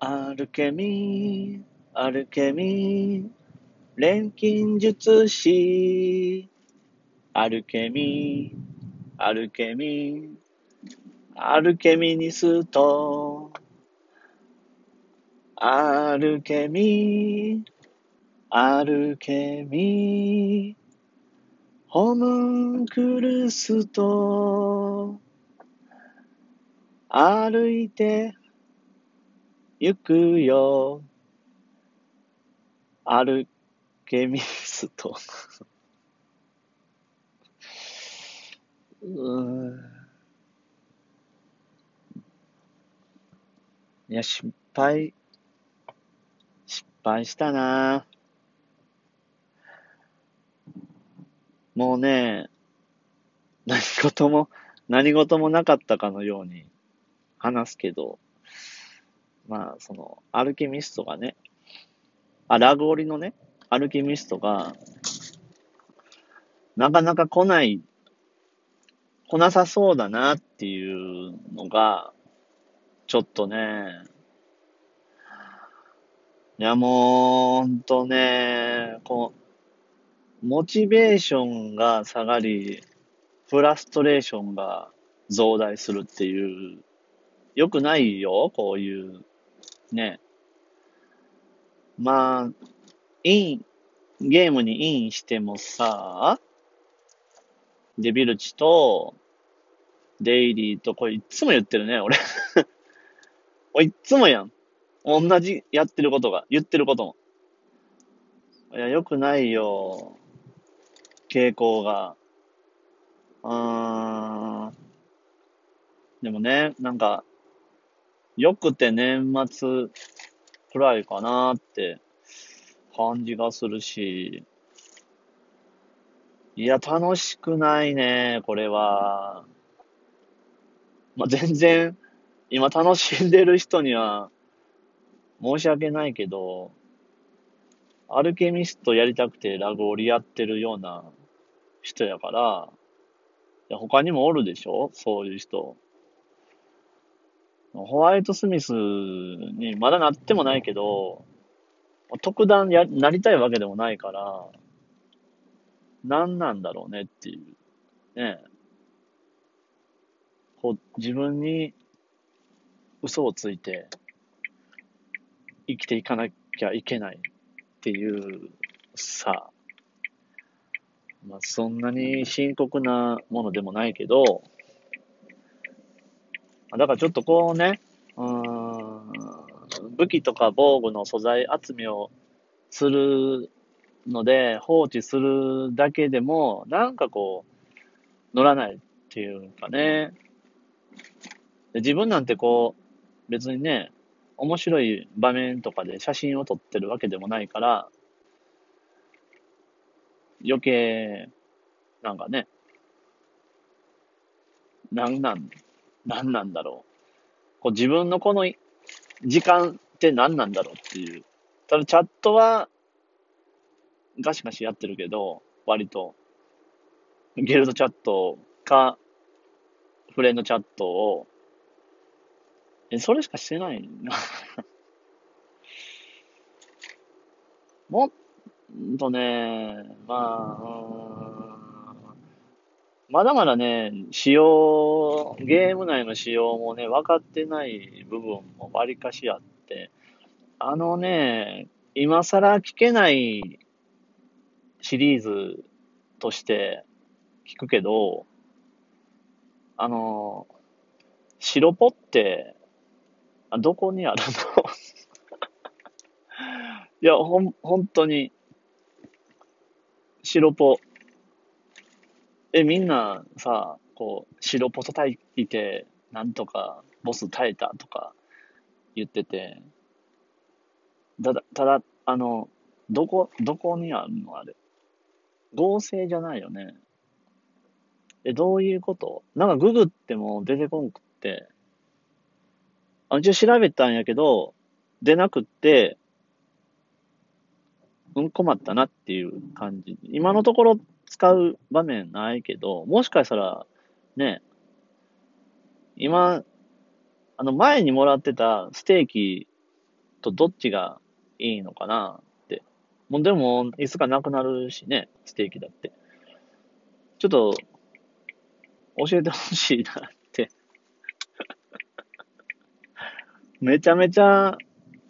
アルケミー、アルケミー、錬金術師。アルケミー、アルケミー、アルケミニスト。アルケミー、アルケミー、ホムンクルスと歩いて行くよ。アルケミスト。うん。いや、失敗、失敗したなもうね、何事も、何事もなかったかのように話すけど、まあ、その、アルケミストがね、あ、ラグオリのね、アルケミストが、なかなか来ない、来なさそうだなっていうのが、ちょっとね、いやもう、ほんとね、こう、モチベーションが下がり、フラストレーションが増大するっていう、良くないよ、こういう、ね。まあ、イン、ゲームにインしてもさ、デビルチと、デイリーと、これいつも言ってるね、俺。俺いつもやん。同じやってることが、言ってることも。いや、良くないよ。傾向が。うーん。でもね、なんか、良くて年末くらいかなって感じがするし、いや、楽しくないね、これは。まあ、全然、今楽しんでる人には申し訳ないけど、アルケミストやりたくてラグオリやってるような人やから、いや他にもおるでしょそういう人。ホワイトスミスにまだなってもないけど、特段や、なりたいわけでもないから、何なんだろうねっていう。ねこう、自分に嘘をついて生きていかなきゃいけないっていうさ、まあそんなに深刻なものでもないけど、だからちょっとこうね、うん、武器とか防具の素材集めをするので放置するだけでも、なんかこう、乗らないっていうかね。で自分なんてこう、別にね、面白い場面とかで写真を撮ってるわけでもないから、余計、なんかね、なんなん、なんなんだろう。こう自分のこの時間って何なんだろうっていう。ただチャットはガシガシやってるけど、割と。ゲルドチャットか、フレンドチャットを、え、それしかしてないな。もっとね、まあ、うんまだまだね、仕様、ゲーム内の仕様もね、分かってない部分もわりかしあって、あのね、今更聞けないシリーズとして聞くけど、あの、白ポって、あどこにあるの？いや、ほん、本当に、白ポ。え、みんなさ、こう、白ポ叩いて、なんとか、ボス耐えたとか言ってて、ただ、ただ、あの、どこ、どこにあるのあれ。合成じゃないよね。え、どういうこと？なんかググっても出てこんくって、あ一応調べたんやけど、出なくって、うん、困ったなっていう感じ。今のところ使う場面ないけど、もしかしたら、ね、今、あの前にもらってたステーキとどっちがいいのかなって。もうでも、いつかなくなるしね、ステーキだって。ちょっと、教えてほしいなって めちゃめちゃ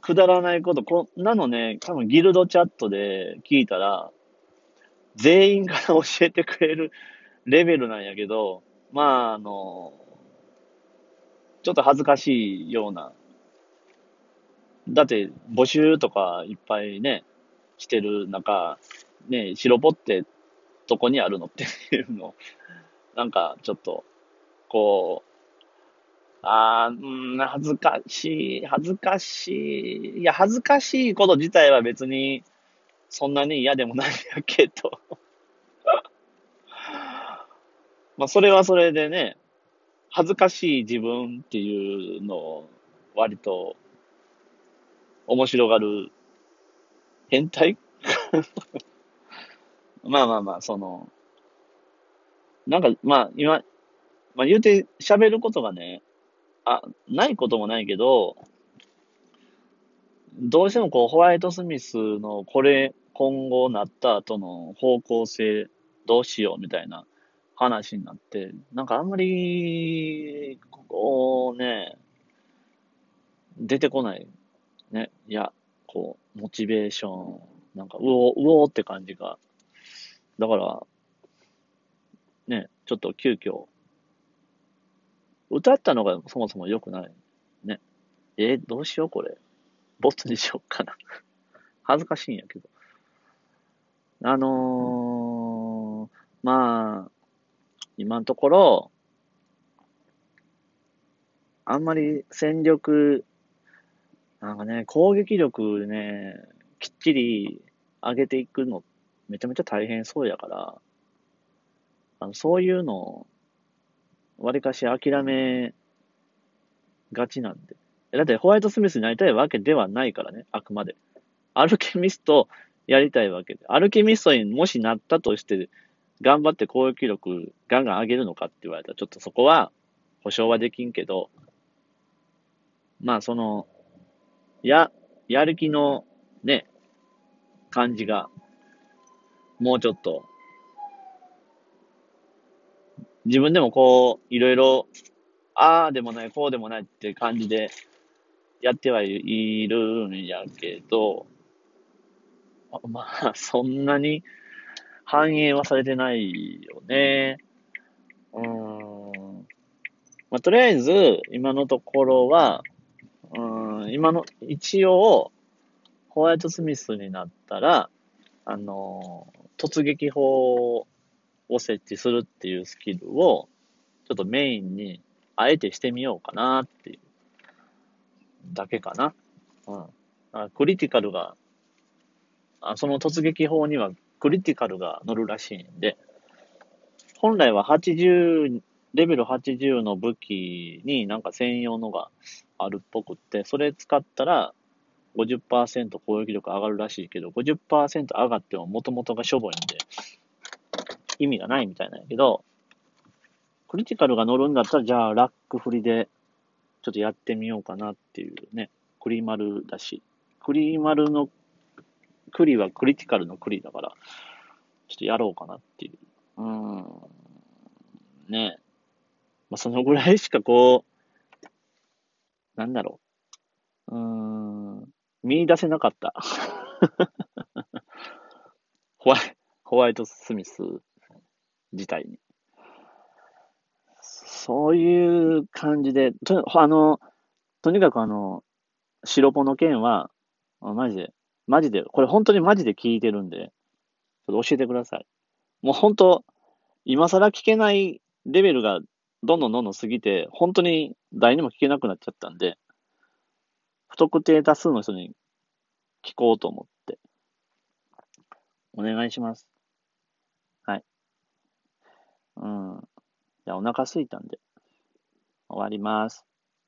くだらないこと、こんなのね、多分ギルドチャットで聞いたら、全員から教えてくれるレベルなんやけど、まあ、あの、ちょっと恥ずかしいような。だって、募集とかいっぱいね、してる中、ね、白ポってどこにあるのっていうの、なんかちょっと、こう、ああ、うん、恥ずかしい、恥ずかしい。いや、恥ずかしいこと自体は別に、そんなに嫌でもないんやけど。まあ、それはそれでね、恥ずかしい自分っていうのを割と面白がる変態？まあまあまあ、その、なんか、まあ今、まあ言うて喋ることがね、あ、ないこともないけど、どうしてもこう、ホワイトスミスのこれ、今後なった後の方向性どうしようみたいな話になって、なんかあんまり、こうね、出てこない。ね。いや、こう、モチベーション、なんか、うお、うおって感じが。だから、ね、ちょっと急遽、歌ったのがそもそも良くない。ね。え、どうしようこれ。ボツにしようかな。恥ずかしいんやけど。あのー、まあ、今のところ、あんまり戦力、なんかね、攻撃力ね、きっちり上げていくの、めちゃめちゃ大変そうやから、あのそういうのを、わりかし諦めがちなんで。だってホワイトスミスになりたいわけではないからね、あくまで。アルケミストやりたいわけで。アルケミストにもしなったとして、頑張って攻撃力ガンガン上げるのかって言われたら、ちょっとそこは保証はできんけど、まあその、や、やる気のね、感じが、もうちょっと、自分でもこう、いろいろ、ああでもない、こうでもないって感じで、やってはいるんやけど、まあ、そんなに反映はされてないよね。うん。まあ、とりあえず、今のところは、うん、今の、一応、ホワイトスミスになったら、あの、突撃砲を設置するっていうスキルを、ちょっとメインに、あえてしてみようかなっていう、だけかな。うん。クリティカルがその突撃砲にはクリティカルが乗るらしいんで、本来は80、レベル80の武器になんか専用のがあるっぽくって、それ使ったら50%攻撃力上がるらしいけど、50%上がっても元々がしょぼいんで、意味がないみたいなんやけど、クリティカルが乗るんだったら、じゃあラック振りでちょっとやってみようかなっていうね、クリマルだし、クリマルのクリはクリティカルのクリだから、ちょっとやろうかなっていう。うん。ねまあ、そのぐらいしかこう、なんだろう。うん、見出せなかった。ホワイホワイトスミス自体に。そういう感じで、とあの、とにかくあの、白ポの件は、マジでマジで、これ本当にマジで聞いてるんで、ちょっと教えてください。もう本当、今更聞けないレベルがどんどんどんどん過ぎて、本当に誰にも聞けなくなっちゃったんで、不特定多数の人に聞こうと思って、お願いします。はい。うん。じゃあお腹すいたんで、終わります。